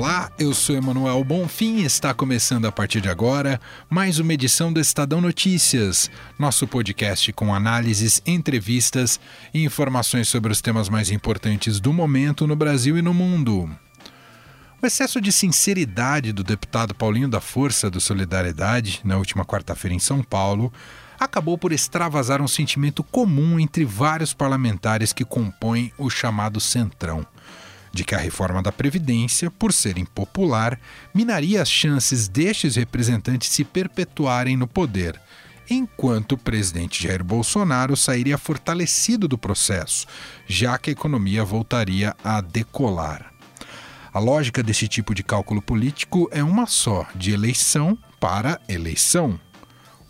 Olá, eu sou Emanuel Bonfim e está começando a partir de agora mais uma edição do Estadão Notícias, nosso podcast com análises, entrevistas e informações sobre os temas mais importantes do momento no Brasil e no mundo. O excesso de sinceridade do deputado Paulinho da Força do Solidariedade, na última quarta-feira em São Paulo, acabou por extravasar um sentimento comum entre vários parlamentares que compõem o chamado Centrão de que a reforma da Previdência, por ser impopular, minaria as chances destes representantes se perpetuarem no poder, enquanto o presidente Jair Bolsonaro sairia fortalecido do processo, já que a economia voltaria a decolar. A lógica desse tipo de cálculo político é uma só: de eleição para eleição.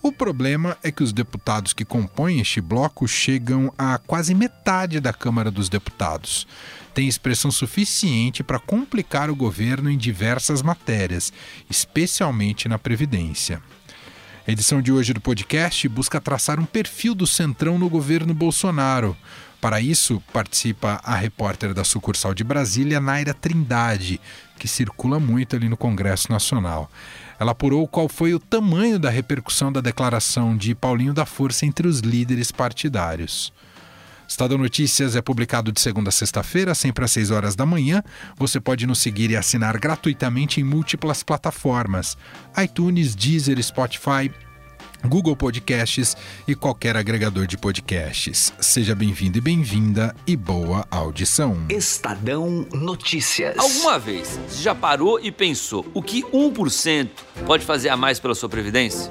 O problema é que os deputados que compõem este bloco chegam a quase metade da Câmara dos Deputados. Tem expressão suficiente para complicar o governo em diversas matérias, especialmente na Previdência. A edição de hoje do podcast busca traçar um perfil do centrão no governo Bolsonaro. Para isso, participa a repórter da sucursal de Brasília, Naira Trindade, que circula muito ali no Congresso Nacional. Ela apurou qual foi o tamanho da repercussão da declaração de Paulinho da Força entre os líderes partidários. Estado Notícias é publicado de segunda a sexta-feira, sempre às 6 horas da manhã. Você pode nos seguir e assinar gratuitamente em múltiplas plataformas: iTunes, Deezer, Spotify, Google Podcasts e qualquer agregador de podcasts. Seja bem-vindo e bem-vinda e boa audição. Estadão Notícias. Alguma vez você já parou e pensou o que 1% pode fazer a mais pela sua previdência?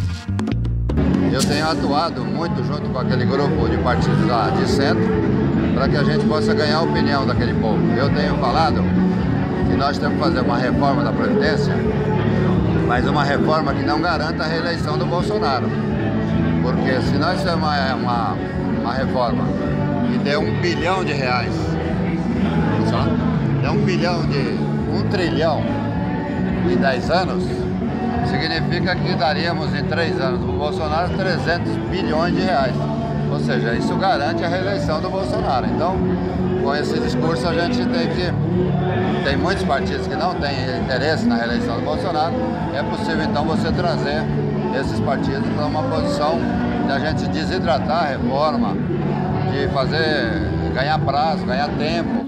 Eu tenho atuado muito junto com aquele grupo de partidos lá de centro para que a gente possa ganhar a opinião daquele povo. Eu tenho falado que nós temos que fazer uma reforma da Previdência, mas uma reforma que não garanta a reeleição do Bolsonaro. Porque se nós temos uma, uma, uma reforma que dê um bilhão de reais, só? Dê um bilhão de. um trilhão em 10 anos, significa que daríamos em três anos para o Bolsonaro 300 bilhões de reais. Ou seja, isso garante a reeleição do Bolsonaro. Então, com esse discurso a gente tem que. Tem muitos partidos que não têm interesse na reeleição do Bolsonaro. É possível então você trazer esses partidos para uma posição de a gente desidratar a reforma, de fazer ganhar prazo, ganhar tempo.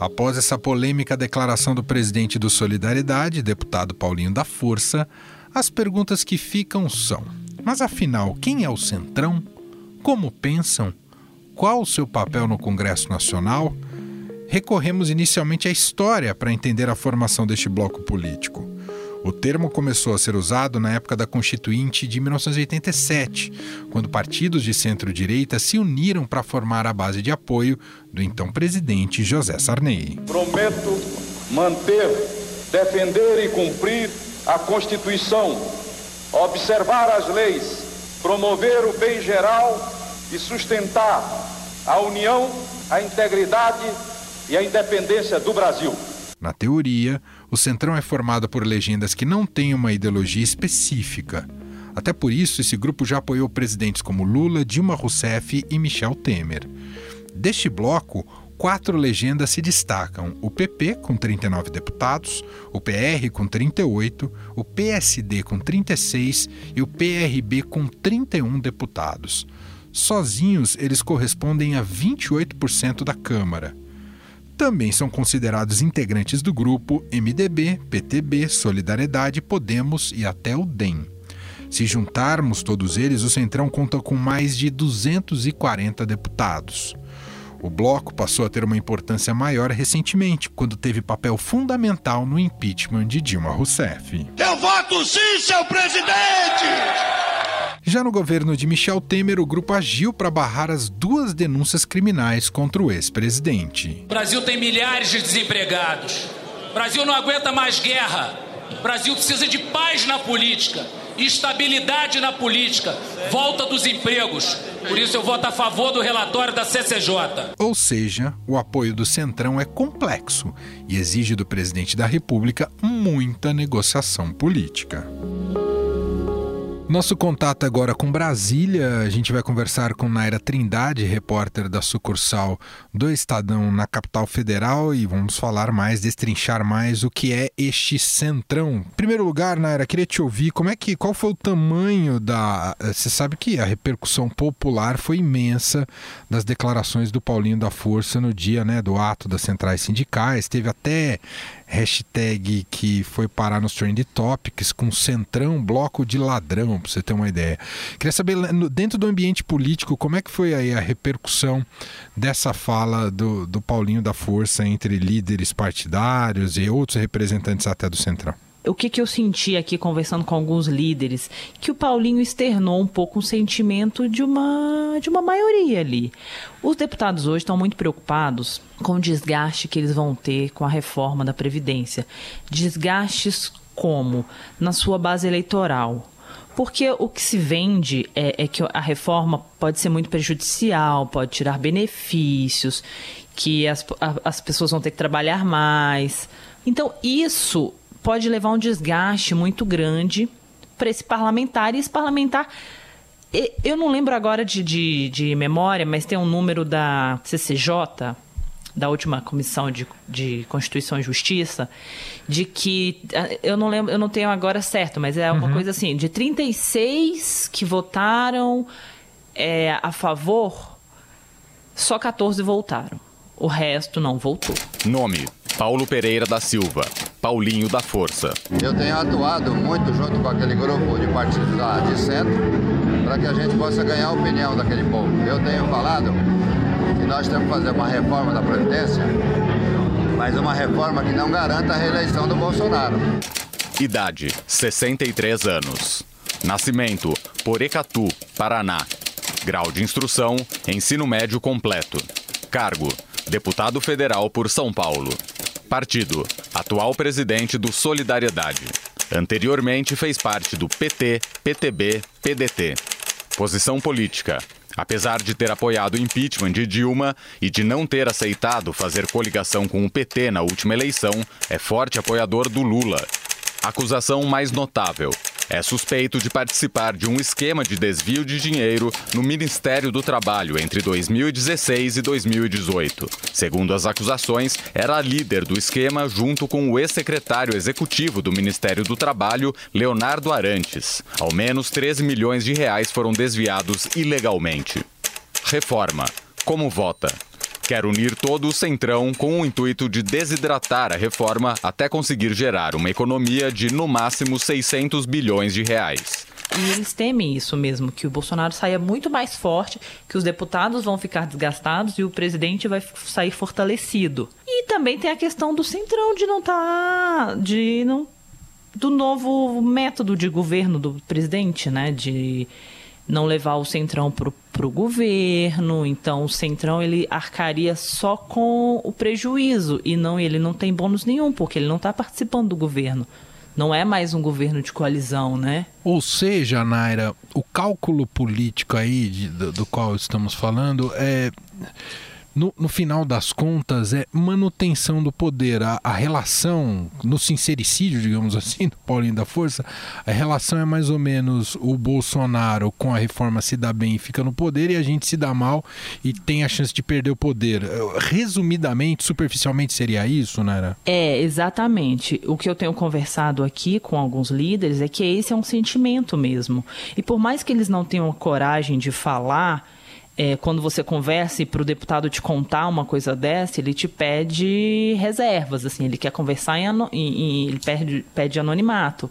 Após essa polêmica declaração do presidente do Solidariedade, deputado Paulinho da Força, as perguntas que ficam são: mas afinal, quem é o Centrão? Como pensam? Qual o seu papel no Congresso Nacional? Recorremos inicialmente à história para entender a formação deste bloco político. O termo começou a ser usado na época da Constituinte de 1987, quando partidos de centro-direita se uniram para formar a base de apoio do então presidente José Sarney. Prometo manter, defender e cumprir a Constituição, observar as leis, promover o bem geral e sustentar a união, a integridade e a independência do Brasil. Na teoria, o Centrão é formado por legendas que não têm uma ideologia específica. Até por isso, esse grupo já apoiou presidentes como Lula, Dilma Rousseff e Michel Temer. Deste bloco, quatro legendas se destacam: o PP, com 39 deputados, o PR, com 38, o PSD, com 36 e o PRB, com 31 deputados. Sozinhos, eles correspondem a 28% da Câmara. Também são considerados integrantes do grupo MDB, PTB, Solidariedade, Podemos e até o DEM. Se juntarmos todos eles, o Centrão conta com mais de 240 deputados. O bloco passou a ter uma importância maior recentemente, quando teve papel fundamental no impeachment de Dilma Rousseff. Eu voto sim, seu presidente! Já no governo de Michel Temer, o grupo agiu para barrar as duas denúncias criminais contra o ex-presidente. O Brasil tem milhares de desempregados. O Brasil não aguenta mais guerra. O Brasil precisa de paz na política, estabilidade na política, volta dos empregos. Por isso eu voto a favor do relatório da CCJ. Ou seja, o apoio do Centrão é complexo e exige do presidente da República muita negociação política. Nosso contato agora com Brasília. A gente vai conversar com Naira Trindade, repórter da sucursal do Estadão na capital federal, e vamos falar mais, destrinchar mais o que é este centrão. Em primeiro lugar, Naira, queria te ouvir como é que qual foi o tamanho da. Você sabe que a repercussão popular foi imensa das declarações do Paulinho da Força no dia né, do ato das centrais sindicais. Teve até hashtag que foi parar nos Trend Topics com Centrão Bloco de Ladrão, para você ter uma ideia. Queria saber, dentro do ambiente político, como é que foi aí a repercussão dessa fala do, do Paulinho da Força entre líderes partidários e outros representantes até do Centrão? O que, que eu senti aqui conversando com alguns líderes, que o Paulinho externou um pouco um sentimento de uma, de uma maioria ali. Os deputados hoje estão muito preocupados com o desgaste que eles vão ter com a reforma da Previdência. Desgastes como? Na sua base eleitoral. Porque o que se vende é, é, que a reforma pode ser muito prejudicial, pode tirar benefícios, que as, as pessoas vão ter que trabalhar mais. Então, isso pode levar um desgaste muito grande para esse parlamentar. E esse parlamentar, eu não lembro agora de, de, de, memória, mas tem um número da CCJ, da última Comissão de, de Constituição e Justiça, de que, eu não lembro, eu não tenho agora certo, mas é uma uhum. coisa assim, de 36 que votaram é, a favor, só 14 voltaram. O resto não voltou. Nome: Paulo Pereira da Silva. Paulinho da Força. Eu tenho atuado muito junto com aquele grupo de partidos lá de centro para que a gente possa ganhar a opinião daquele povo. Eu tenho falado que nós temos que fazer uma reforma da Previdência, mas uma reforma que não garanta a reeleição do Bolsonaro. Idade: 63 anos. Nascimento: Porecatu, Paraná. Grau de instrução: ensino médio completo. Cargo: deputado federal por São Paulo. Partido: atual presidente do Solidariedade. Anteriormente fez parte do PT, PTB, PDT. Posição política: Apesar de ter apoiado o impeachment de Dilma e de não ter aceitado fazer coligação com o PT na última eleição, é forte apoiador do Lula. Acusação mais notável: é suspeito de participar de um esquema de desvio de dinheiro no Ministério do Trabalho entre 2016 e 2018. Segundo as acusações, era líder do esquema junto com o ex-secretário executivo do Ministério do Trabalho, Leonardo Arantes. Ao menos 13 milhões de reais foram desviados ilegalmente. Reforma. Como vota? Quer unir todo o Centrão com o intuito de desidratar a reforma até conseguir gerar uma economia de, no máximo, 600 bilhões de reais. E eles temem isso mesmo, que o Bolsonaro saia muito mais forte, que os deputados vão ficar desgastados e o presidente vai sair fortalecido. E também tem a questão do Centrão de não estar. Tá, de não. do novo método de governo do presidente, né? De não levar o Centrão para o governo, então o Centrão ele arcaria só com o prejuízo e não ele não tem bônus nenhum, porque ele não está participando do governo. Não é mais um governo de coalizão, né? Ou seja, Naira, o cálculo político aí de, do, do qual estamos falando é no, no, final das contas, é manutenção do poder. A, a, relação, no sincericídio, digamos assim, do Paulinho da Força, a relação é mais ou menos o Bolsonaro com a reforma se dá bem e fica no poder, e a gente se dá mal e tem a chance de perder o poder. Resumidamente, superficialmente, seria isso, Nara? É, exatamente. O que eu tenho conversado aqui com alguns líderes é que esse é um sentimento mesmo. E por mais que eles não tenham coragem de falar é, quando você conversa e para o deputado te contar uma coisa dessa, ele te pede reservas, assim, ele quer conversar em, em ele pede, pede anonimato.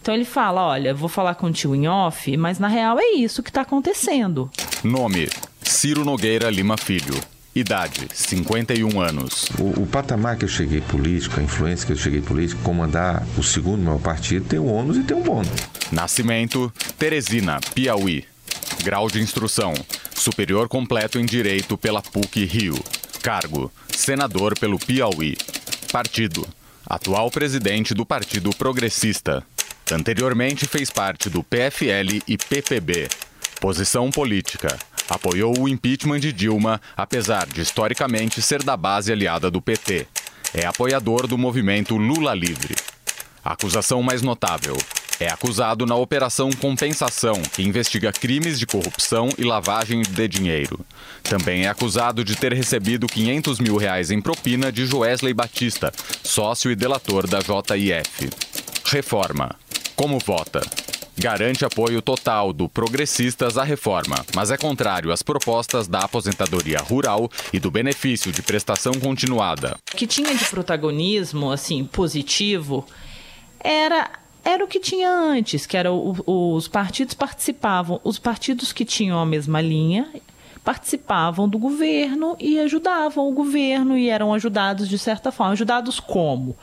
Então ele fala, olha, vou falar contigo em off, mas na real é isso que está acontecendo. Nome: Ciro Nogueira Lima Filho. Idade, 51 anos. O, o, patamar que eu cheguei político, a influência que eu cheguei político, comandar o segundo maior partido, tem um ônus e tem um bônus. Nascimento, Teresina, Piauí. Grau de instrução, superior completo em Direito pela PUC Rio. Cargo, senador pelo Piauí. Partido, atual presidente do Partido Progressista. Anteriormente fez parte do PFL e PPB. Posição política, apoiou o impeachment de Dilma, apesar de historicamente ser da base aliada do PT. É apoiador do movimento Lula Livre. Acusação mais notável. É acusado na Operação Compensação, que investiga crimes de corrupção e lavagem de dinheiro. Também é acusado de ter recebido 500 mil reais em propina de Joesley Batista, sócio e delator da JIF. Reforma. Como vota? garante apoio total do Progressistas à reforma, mas é contrário às propostas da aposentadoria rural e do benefício de prestação continuada. O que tinha de protagonismo, assim, positivo, era era o que tinha antes, que era o, os partidos participavam, os partidos que tinham a mesma linha participavam do governo e ajudavam o governo e eram ajudados de certa forma. Ajudados como?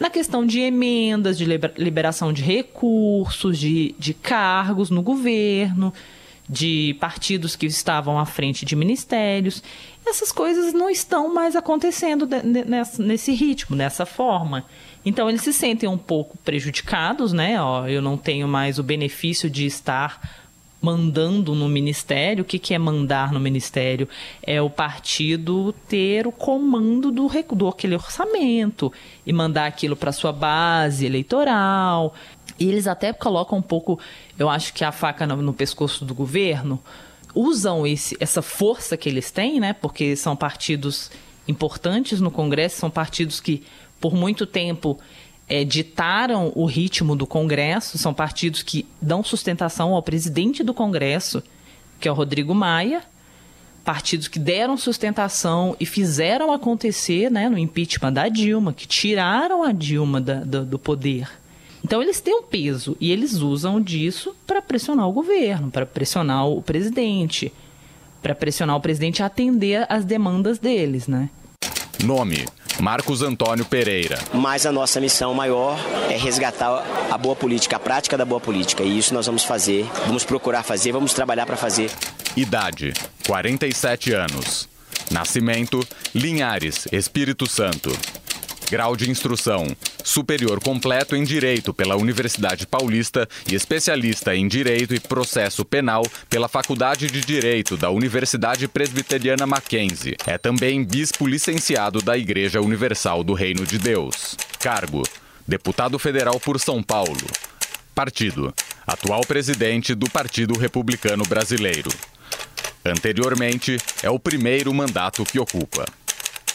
na questão de emendas, de liberação de recursos, de, de cargos no governo, de partidos que estavam à frente de ministérios. Essas coisas não estão mais acontecendo nesse ritmo, dessa forma. Então eles se sentem um pouco prejudicados, né? Ó, eu não tenho mais o benefício de estar mandando no ministério. O que, que é mandar no ministério? É o partido ter o comando do, do aquele orçamento e mandar aquilo para sua base eleitoral. E eles até colocam um pouco, eu acho que a faca no, no pescoço do governo, usam esse, essa força que eles têm, né? Porque são partidos importantes no Congresso, são partidos que por muito tempo é, ditaram o ritmo do Congresso, são partidos que dão sustentação ao presidente do Congresso, que é o Rodrigo Maia, partidos que deram sustentação e fizeram acontecer né, no impeachment da Dilma, que tiraram a Dilma da, do, poder. Então eles têm um peso e eles usam disso para pressionar o governo, para pressionar o presidente, para pressionar o presidente a atender às demandas deles, né? Nome: Marcos Antônio Pereira. Mas a nossa missão maior é resgatar a boa política, a prática da boa política. E isso nós vamos fazer, vamos procurar fazer, vamos trabalhar para fazer. Idade: 47 anos. Nascimento: Linhares, Espírito Santo. Grau de instrução: superior completo em Direito pela Universidade Paulista e especialista em Direito e Processo Penal pela Faculdade de Direito da Universidade Presbiteriana Mackenzie. É também bispo licenciado da Igreja Universal do Reino de Deus. Cargo: deputado federal por São Paulo. Partido: atual presidente do Partido Republicano Brasileiro. Anteriormente, é o primeiro mandato que ocupa.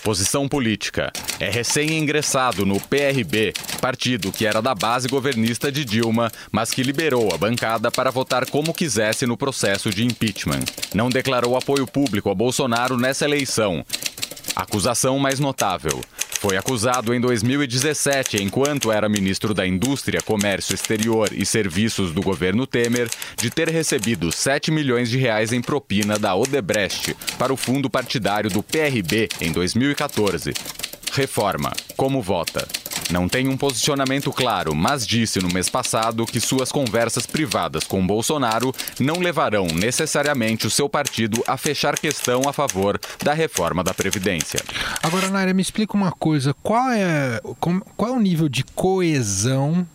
Posição política. É recém-ingressado no PRB, partido que era da base governista de Dilma, mas que liberou a bancada para votar como quisesse no processo de impeachment. Não declarou apoio público a Bolsonaro nessa eleição. Acusação mais notável. Foi acusado em 2017, enquanto era ministro da Indústria, Comércio Exterior e Serviços do governo Temer, de ter recebido 7 milhões de reais em propina da Odebrecht para o fundo partidário do PRB em 2014. Reforma. Como vota? Não tem um posicionamento claro, mas disse no mês passado que suas conversas privadas com Bolsonaro não levarão necessariamente o seu partido a fechar questão a favor da reforma da Previdência. Agora, Naira, me explica uma coisa: qual é, qual é o nível de coesão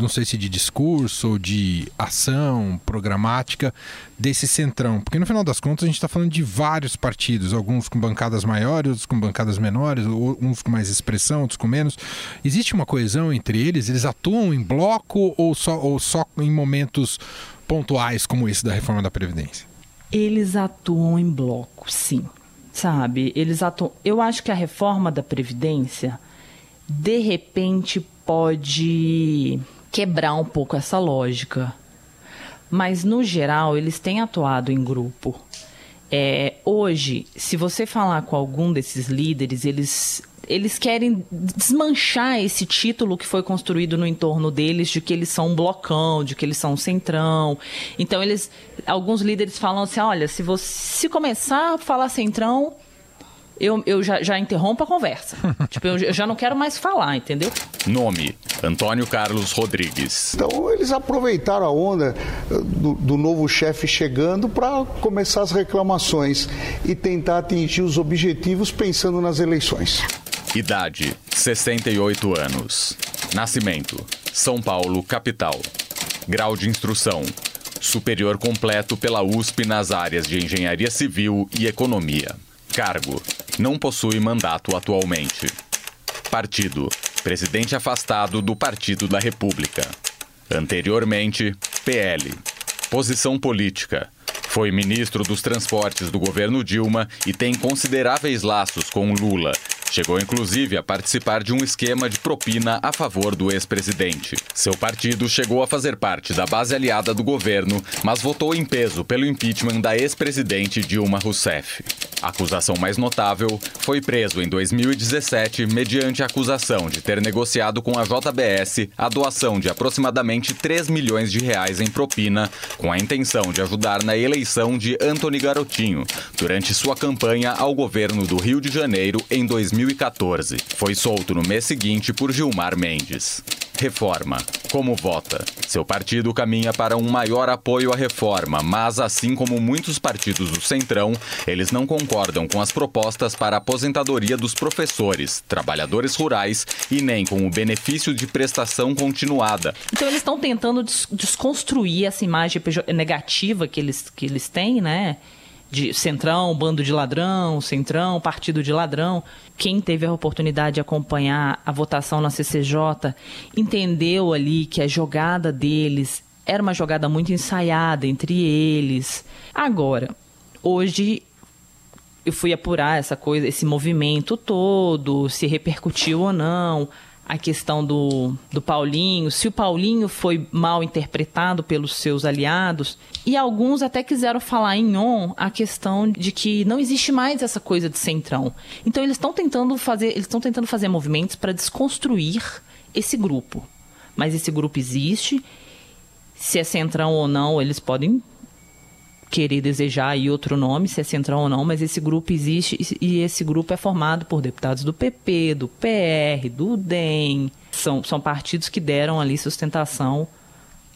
não sei se de discurso ou de ação programática desse centrão. Porque no final das contas a gente está falando de vários partidos, alguns com bancadas maiores, outros com bancadas menores, uns com mais expressão, outros com menos. Existe uma coesão entre eles? Eles atuam em bloco ou só, ou só em momentos pontuais como esse da reforma da Previdência? Eles atuam em bloco, sim. Sabe? Eles atuam. Eu acho que a reforma da Previdência, de repente, pode quebrar um pouco essa lógica. Mas, no geral, eles têm atuado em grupo. É, hoje, se você falar com algum desses líderes, eles eles querem desmanchar esse título que foi construído no entorno deles de que eles são um blocão, de que eles são um centrão. Então eles, alguns líderes falam assim, olha, se você se começar a falar centrão, eu, eu já, já interrompo a conversa. tipo, eu, eu já não quero mais falar, entendeu? Nome: Antônio Carlos Rodrigues. Então, eles aproveitaram a onda eh, do, do novo chefe chegando para começar as reclamações e tentar atingir os objetivos pensando nas eleições. Idade: 68 anos. Nascimento: São Paulo, capital. Grau de instrução: superior completo pela USP nas áreas de Engenharia Civil e Economia. Cargo: não possui mandato atualmente. Partido: presidente afastado do Partido da República. Anteriormente, PL. Posição política: foi ministro dos Transportes do governo Dilma e tem consideráveis laços com Lula, Chegou inclusive a participar de um esquema de propina a favor do ex-presidente. Seu partido chegou a fazer parte da base aliada do governo, mas votou em peso pelo impeachment da ex-presidente Dilma Rousseff. A acusação mais notável foi preso em 2017 mediante acusação de ter negociado com a JBS a doação de aproximadamente 3 milhões de reais em propina, com a intenção de ajudar na eleição de Antony Garotinho, durante sua campanha ao governo do Rio de Janeiro em 2017. 2014. Foi solto no mês seguinte por Gilmar Mendes. Reforma. Como vota? Seu partido caminha para um maior apoio à reforma, mas assim como muitos partidos do Centrão, eles não concordam com as propostas para a aposentadoria dos professores, trabalhadores rurais e nem com o benefício de prestação continuada. Então eles estão tentando desconstruir essa imagem negativa que eles, que eles têm, né? De Centrão, bando de ladrão, Centrão, partido de ladrão. Quem teve a oportunidade de acompanhar a votação na CCJ entendeu ali que a jogada deles era uma jogada muito ensaiada entre eles. Agora, hoje eu fui apurar essa coisa, esse movimento todo, se repercutiu ou não a questão do, do Paulinho, se o Paulinho foi mal interpretado pelos seus aliados, e alguns até quiseram falar em on a questão de que não existe mais essa coisa de centrão. Então eles estão tentando fazer, eles estão tentando fazer movimentos para desconstruir esse grupo. Mas esse grupo existe. Se é centrão ou não, eles podem querer desejar aí outro nome, se é central ou não, mas esse grupo existe e esse grupo é formado por deputados do PP, do PR, do DEM. São, são partidos que deram ali sustentação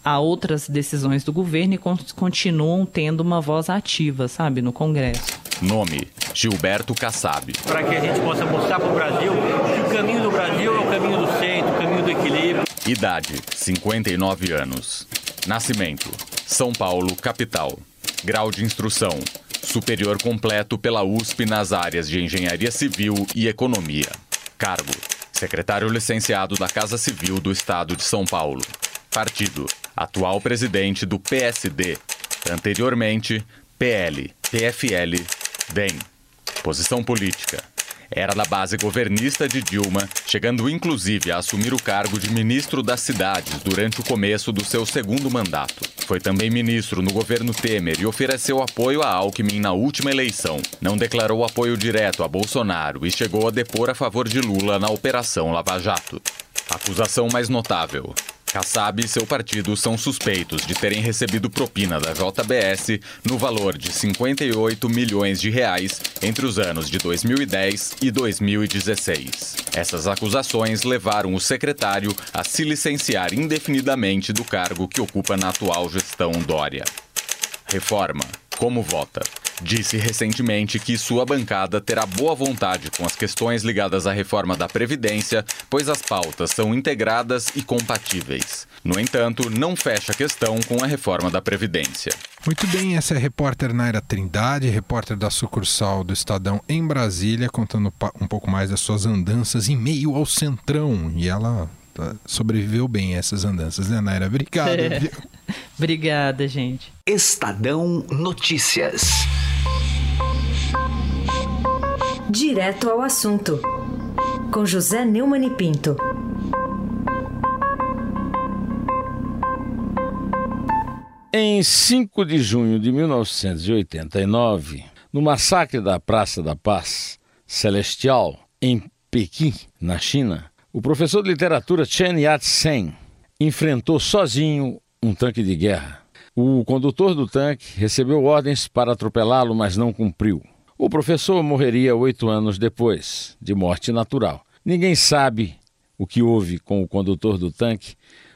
a outras decisões do governo e continuam tendo uma voz ativa, sabe, no Congresso. Nome: Gilberto Kassab. Para que a gente possa mostrar para o Brasil que o caminho do Brasil é o caminho do centro, o caminho do equilíbrio. Idade: 59 anos. Nascimento: São Paulo, capital. Grau de instrução: superior completo pela USP nas áreas de Engenharia Civil e Economia. Cargo: secretário licenciado da Casa Civil do Estado de São Paulo. Partido: atual presidente do PSD. Anteriormente, PL, PFL, DEM. Posição política: era da base governista de Dilma, chegando inclusive a assumir o cargo de ministro das cidades durante o começo do seu segundo mandato. Foi também ministro no governo Temer e ofereceu apoio a Alckmin na última eleição. Não declarou apoio direto a Bolsonaro e chegou a depor a favor de Lula na Operação Lava Jato. Acusação mais notável: Kassab e seu partido são suspeitos de terem recebido propina da JBS no valor de 58 milhões de reais entre os anos de 2010 e 2016. Essas acusações levaram o secretário a se licenciar indefinidamente do cargo que ocupa na atual gestão Dória. Reforma. Como vota? Disse recentemente que sua bancada terá boa vontade com as questões ligadas à reforma da Previdência, pois as pautas são integradas e compatíveis. No entanto, não fecha a questão com a reforma da Previdência. Muito bem, essa é a repórter Naira Trindade, repórter da sucursal do Estadão em Brasília, contando um pouco mais das suas andanças em meio ao Centrão. E ela tá, sobreviveu bem a essas andanças, né, Naira? Obrigado. Obrigada, gente. Estadão Notícias. Direto ao assunto, com José Neumann e Pinto. Em 5 de junho de 1989, No massacre da Praça da Paz Celestial, em Pequim, na China, o professor de literatura Chen Yat-sen enfrentou sozinho um tanque de guerra. O condutor do tanque recebeu ordens para atropelá-lo, mas não cumpriu. O professor morreria oito anos depois, de morte natural. Ninguém sabe o que houve com o condutor do tanque,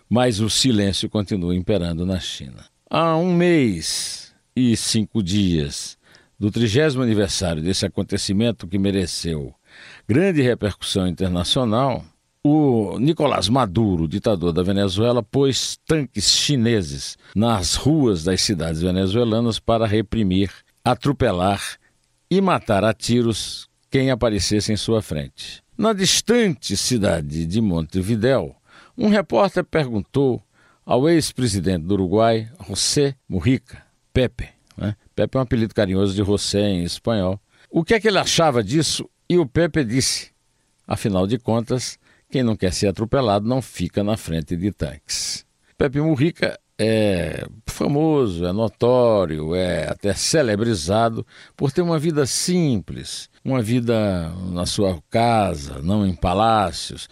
mas o silêncio continua imperando na China. Há um mês e cinco dias do trigésimo aniversário desse acontecimento que mereceu grande repercussão internacional, o Nicolás Maduro, ditador da Venezuela, pôs tanques chineses nas ruas das cidades venezuelanas para reprimir, atropelar e matar a tiros quem aparecesse em sua frente. Na distante cidade de Montevidéu, um repórter perguntou ao ex-presidente do Uruguai, José Mujica, Pepe, né? Pepe é um apelido carinhoso de José em espanhol, o que é que ele achava disso e o Pepe disse: afinal de contas, quem não quer ser atropelado não fica na frente de tanques. Pepe Mujica é famoso, é notório, é até celebrizado por ter uma vida simples, uma vida na sua casa, não em palácios,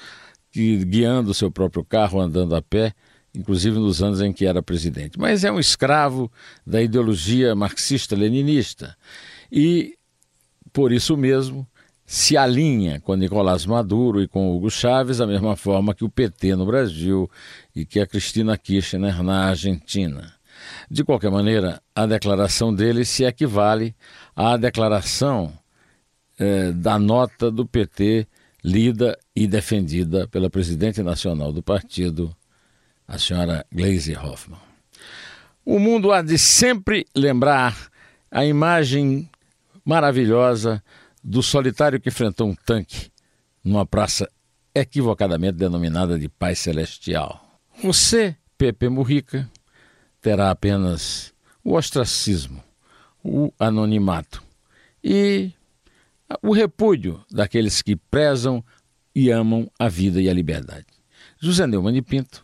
guiando o seu próprio carro, andando a pé, inclusive nos anos em que era presidente. Mas é um escravo da ideologia marxista-leninista e, por isso mesmo, se alinha com Nicolás Maduro e com Hugo Chávez, da mesma forma que o PT no Brasil e que a Cristina Kirchner na Argentina. De qualquer maneira, a declaração dele se equivale à declaração eh, da nota do PT lida e defendida pela presidente nacional do partido, a senhora Gleisi Hoffmann. O mundo há de sempre lembrar a imagem maravilhosa do solitário que enfrentou um tanque numa praça equivocadamente denominada de Paz Celestial. Você, Pepe Murrica, terá apenas o ostracismo, o anonimato e o repúdio daqueles que prezam e amam a vida e a liberdade. José Neumann de Pinto,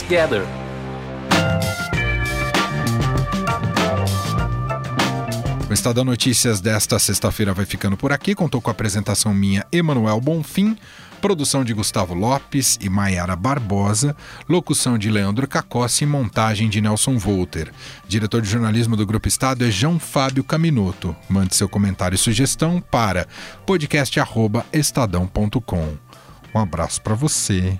together. O Estadão Notícias desta sexta-feira vai ficando por aqui. Contou com a apresentação minha, Emanuel Bonfim, produção de Gustavo Lopes e Maiara Barbosa, locução de Leandro Cacossi e montagem de Nelson Volter. Diretor de jornalismo do Grupo Estado é João Fábio Caminoto. Mande seu comentário e sugestão para podcast@estadão.com. Um abraço para você